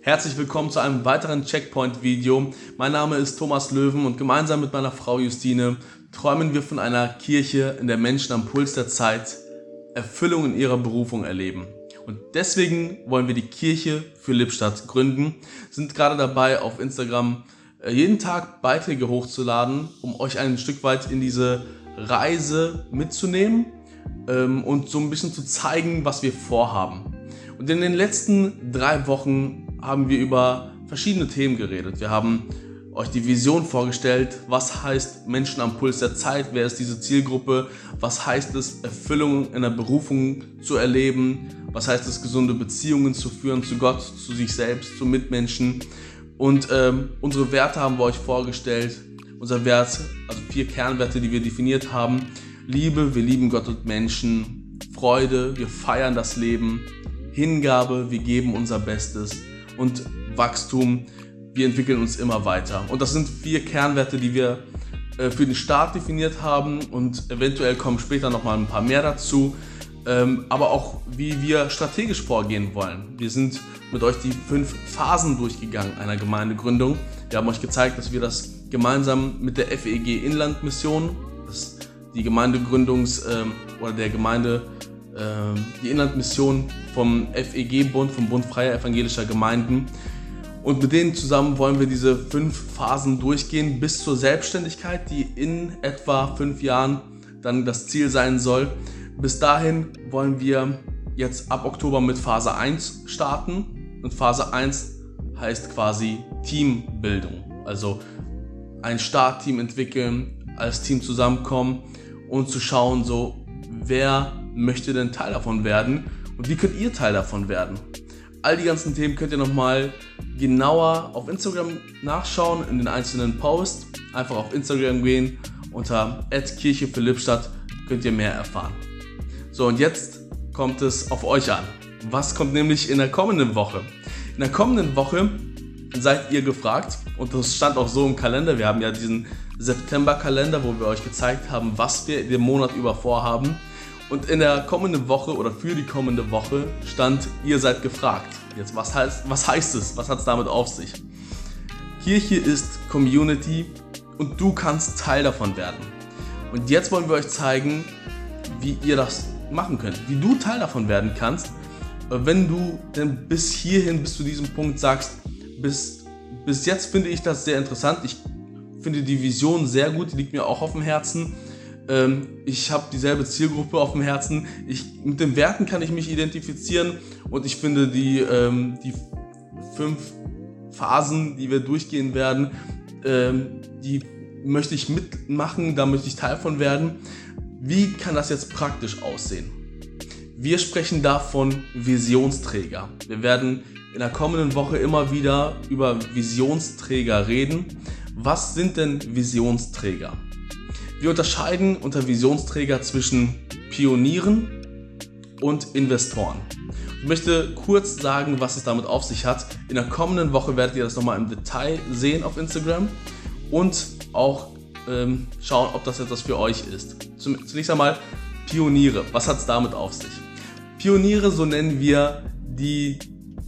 Herzlich willkommen zu einem weiteren Checkpoint-Video. Mein Name ist Thomas Löwen und gemeinsam mit meiner Frau Justine träumen wir von einer Kirche, in der Menschen am Puls der Zeit Erfüllung in ihrer Berufung erleben. Und deswegen wollen wir die Kirche für Lippstadt gründen, sind gerade dabei auf Instagram äh, jeden Tag Beiträge hochzuladen, um euch ein Stück weit in diese Reise mitzunehmen ähm, und so ein bisschen zu zeigen, was wir vorhaben. Und in den letzten drei Wochen haben wir über verschiedene Themen geredet. Wir haben euch die Vision vorgestellt, was heißt Menschen am Puls der Zeit, wer ist diese Zielgruppe, was heißt es, Erfüllung in der Berufung zu erleben, was heißt es, gesunde Beziehungen zu führen zu Gott, zu sich selbst, zu Mitmenschen. Und ähm, unsere Werte haben wir euch vorgestellt, unser Wert, also vier Kernwerte, die wir definiert haben. Liebe, wir lieben Gott und Menschen, Freude, wir feiern das Leben, Hingabe, wir geben unser Bestes und Wachstum, wir entwickeln uns immer weiter. Und das sind vier Kernwerte, die wir äh, für den Start definiert haben und eventuell kommen später nochmal ein paar mehr dazu. Ähm, aber auch wie wir strategisch vorgehen wollen. Wir sind mit euch die fünf Phasen durchgegangen einer Gemeindegründung. Wir haben euch gezeigt, dass wir das gemeinsam mit der FEG Inland Mission, das die Gemeindegründungs- ähm, oder der Gemeinde die Inlandmission vom FEG-Bund, vom Bund Freier Evangelischer Gemeinden. Und mit denen zusammen wollen wir diese fünf Phasen durchgehen bis zur Selbstständigkeit, die in etwa fünf Jahren dann das Ziel sein soll. Bis dahin wollen wir jetzt ab Oktober mit Phase 1 starten. Und Phase 1 heißt quasi Teambildung. Also ein Startteam entwickeln, als Team zusammenkommen und zu schauen, so wer möchte denn Teil davon werden und wie könnt ihr Teil davon werden. All die ganzen Themen könnt ihr nochmal genauer auf Instagram nachschauen in den einzelnen Posts. Einfach auf Instagram gehen unter Kirche für Lippstadt könnt ihr mehr erfahren. So und jetzt kommt es auf euch an. Was kommt nämlich in der kommenden Woche? In der kommenden Woche seid ihr gefragt und das stand auch so im Kalender. Wir haben ja diesen September-Kalender, wo wir euch gezeigt haben, was wir den Monat über vorhaben. Und in der kommenden Woche oder für die kommende Woche stand, ihr seid gefragt. Jetzt, was heißt, was heißt es? Was hat es damit auf sich? Kirche ist Community und du kannst Teil davon werden. Und jetzt wollen wir euch zeigen, wie ihr das machen könnt, wie du Teil davon werden kannst, wenn du denn bis hierhin, bis zu diesem Punkt sagst, bis, bis jetzt finde ich das sehr interessant. Ich finde die Vision sehr gut, die liegt mir auch auf dem Herzen. Ähm, ich habe dieselbe Zielgruppe auf dem Herzen. Ich, mit den Werten kann ich mich identifizieren und ich finde die, ähm, die fünf Phasen, die wir durchgehen werden, ähm, die möchte ich mitmachen, da möchte ich Teil von werden. Wie kann das jetzt praktisch aussehen? Wir sprechen davon Visionsträger. Wir werden in der kommenden Woche immer wieder über Visionsträger reden. Was sind denn Visionsträger? Wir unterscheiden unter Visionsträger zwischen Pionieren und Investoren. Ich möchte kurz sagen, was es damit auf sich hat. In der kommenden Woche werdet ihr das nochmal im Detail sehen auf Instagram und auch ähm, schauen, ob das etwas für euch ist. Zunächst einmal Pioniere. Was hat es damit auf sich? Pioniere, so nennen wir die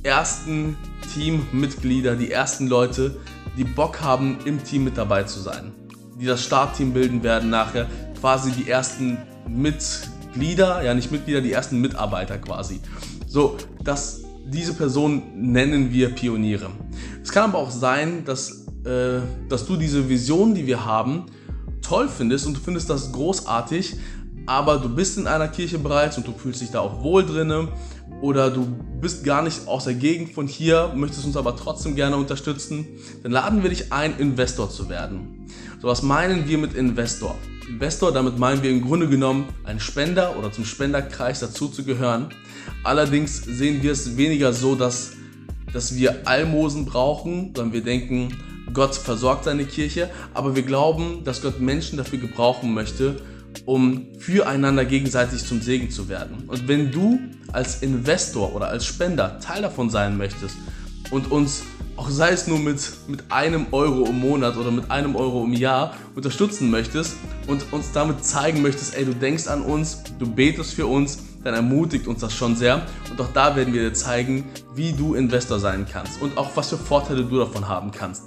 ersten Teammitglieder, die ersten Leute, die Bock haben, im Team mit dabei zu sein die das Startteam bilden werden, nachher quasi die ersten Mitglieder, ja nicht Mitglieder, die ersten Mitarbeiter quasi. So, dass diese Personen nennen wir Pioniere. Es kann aber auch sein, dass, äh, dass du diese Vision, die wir haben, toll findest und du findest das großartig, aber du bist in einer Kirche bereits und du fühlst dich da auch wohl drinne oder du bist gar nicht aus der Gegend von hier, möchtest uns aber trotzdem gerne unterstützen, dann laden wir dich ein, Investor zu werden. So was meinen wir mit Investor? Investor, damit meinen wir im Grunde genommen einen Spender oder zum Spenderkreis dazu zu gehören. Allerdings sehen wir es weniger so, dass, dass wir Almosen brauchen, sondern wir denken, Gott versorgt seine Kirche, aber wir glauben, dass Gott Menschen dafür gebrauchen möchte, um füreinander gegenseitig zum Segen zu werden. Und wenn du als Investor oder als Spender Teil davon sein möchtest und uns auch sei es nur mit, mit einem Euro im Monat oder mit einem Euro im Jahr unterstützen möchtest und uns damit zeigen möchtest, ey, du denkst an uns, du betest für uns, dann ermutigt uns das schon sehr. Und auch da werden wir dir zeigen, wie du Investor sein kannst und auch was für Vorteile du davon haben kannst.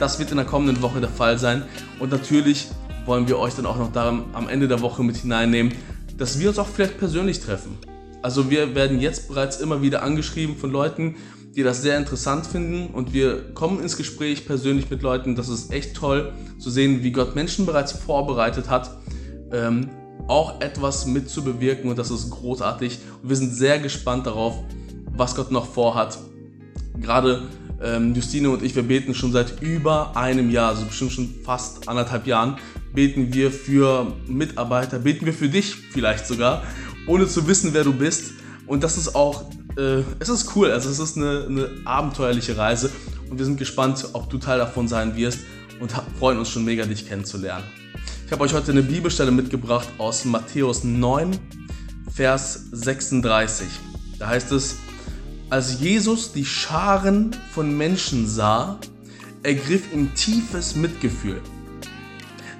Das wird in der kommenden Woche der Fall sein. Und natürlich wollen wir euch dann auch noch daran am Ende der Woche mit hineinnehmen, dass wir uns auch vielleicht persönlich treffen. Also wir werden jetzt bereits immer wieder angeschrieben von Leuten, die das sehr interessant finden und wir kommen ins Gespräch persönlich mit Leuten. Das ist echt toll zu sehen, wie Gott Menschen bereits vorbereitet hat, ähm, auch etwas mitzubewirken und das ist großartig. Und wir sind sehr gespannt darauf, was Gott noch vorhat. Gerade ähm, Justine und ich, wir beten schon seit über einem Jahr, also bestimmt schon fast anderthalb Jahren, beten wir für Mitarbeiter, beten wir für dich vielleicht sogar, ohne zu wissen, wer du bist. Und das ist auch, äh, es ist cool, also es ist eine, eine abenteuerliche Reise und wir sind gespannt, ob du Teil davon sein wirst und freuen uns schon mega, dich kennenzulernen. Ich habe euch heute eine Bibelstelle mitgebracht aus Matthäus 9, Vers 36. Da heißt es, als Jesus die Scharen von Menschen sah, ergriff ihm tiefes Mitgefühl,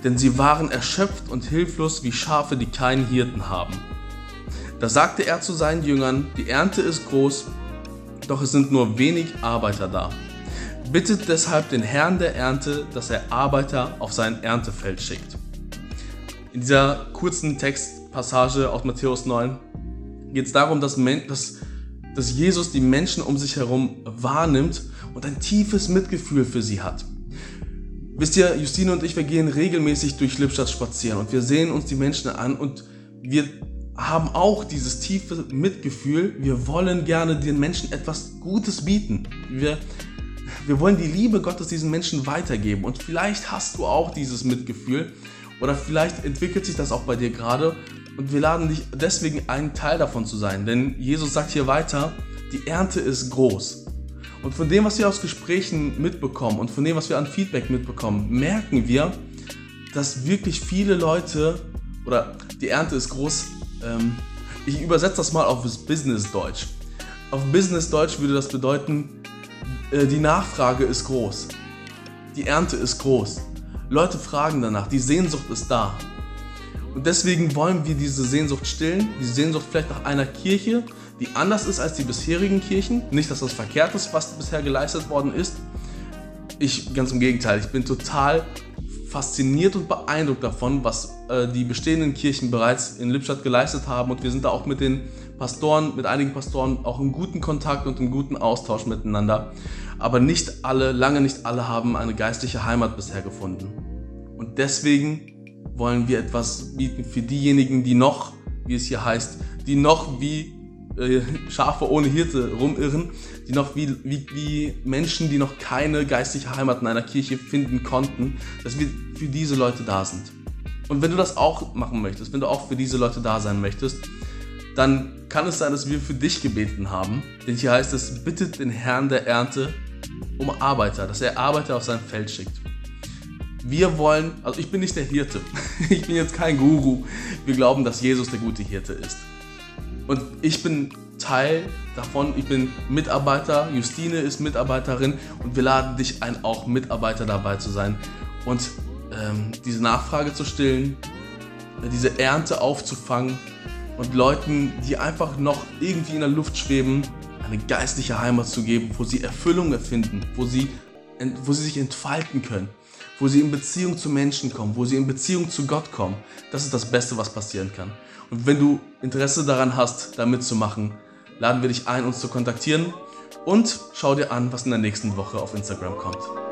denn sie waren erschöpft und hilflos wie Schafe, die keinen Hirten haben. Da sagte er zu seinen Jüngern, die Ernte ist groß, doch es sind nur wenig Arbeiter da. Bittet deshalb den Herrn der Ernte, dass er Arbeiter auf sein Erntefeld schickt. In dieser kurzen Textpassage aus Matthäus 9 geht es darum, dass, dass dass Jesus die Menschen um sich herum wahrnimmt und ein tiefes Mitgefühl für sie hat. Wisst ihr, Justine und ich, wir gehen regelmäßig durch Lippstadt spazieren und wir sehen uns die Menschen an und wir haben auch dieses tiefe Mitgefühl. Wir wollen gerne den Menschen etwas Gutes bieten. Wir, wir wollen die Liebe Gottes diesen Menschen weitergeben. Und vielleicht hast du auch dieses Mitgefühl oder vielleicht entwickelt sich das auch bei dir gerade und wir laden dich deswegen ein, Teil davon zu sein. Denn Jesus sagt hier weiter, die Ernte ist groß. Und von dem, was wir aus Gesprächen mitbekommen und von dem, was wir an Feedback mitbekommen, merken wir, dass wirklich viele Leute, oder die Ernte ist groß, ähm, ich übersetze das mal auf Business-Deutsch. Auf Business-Deutsch würde das bedeuten, äh, die Nachfrage ist groß. Die Ernte ist groß. Leute fragen danach, die Sehnsucht ist da. Und deswegen wollen wir diese Sehnsucht stillen, die Sehnsucht vielleicht nach einer Kirche, die anders ist als die bisherigen Kirchen. Nicht, dass das verkehrt ist, was bisher geleistet worden ist. Ich, ganz im Gegenteil, ich bin total fasziniert und beeindruckt davon, was äh, die bestehenden Kirchen bereits in Lippstadt geleistet haben. Und wir sind da auch mit den Pastoren, mit einigen Pastoren auch im guten Kontakt und im guten Austausch miteinander. Aber nicht alle, lange nicht alle haben eine geistliche Heimat bisher gefunden. Und deswegen wollen wir etwas bieten für diejenigen, die noch, wie es hier heißt, die noch wie äh, Schafe ohne Hirte rumirren, die noch wie, wie, wie Menschen, die noch keine geistliche Heimat in einer Kirche finden konnten, dass wir für diese Leute da sind. Und wenn du das auch machen möchtest, wenn du auch für diese Leute da sein möchtest, dann kann es sein, dass wir für dich gebeten haben. Denn hier heißt es, bittet den Herrn der Ernte um Arbeiter, dass er Arbeiter auf sein Feld schickt. Wir wollen, also ich bin nicht der Hirte, ich bin jetzt kein Guru. Wir glauben, dass Jesus der gute Hirte ist. Und ich bin Teil davon, ich bin Mitarbeiter, Justine ist Mitarbeiterin. Und wir laden dich ein, auch Mitarbeiter dabei zu sein und ähm, diese Nachfrage zu stillen, diese Ernte aufzufangen und Leuten, die einfach noch irgendwie in der Luft schweben, eine geistliche Heimat zu geben, wo sie Erfüllung erfinden, wo sie, wo sie sich entfalten können wo sie in Beziehung zu Menschen kommen, wo sie in Beziehung zu Gott kommen. Das ist das Beste, was passieren kann. Und wenn du Interesse daran hast, da mitzumachen, laden wir dich ein, uns zu kontaktieren und schau dir an, was in der nächsten Woche auf Instagram kommt.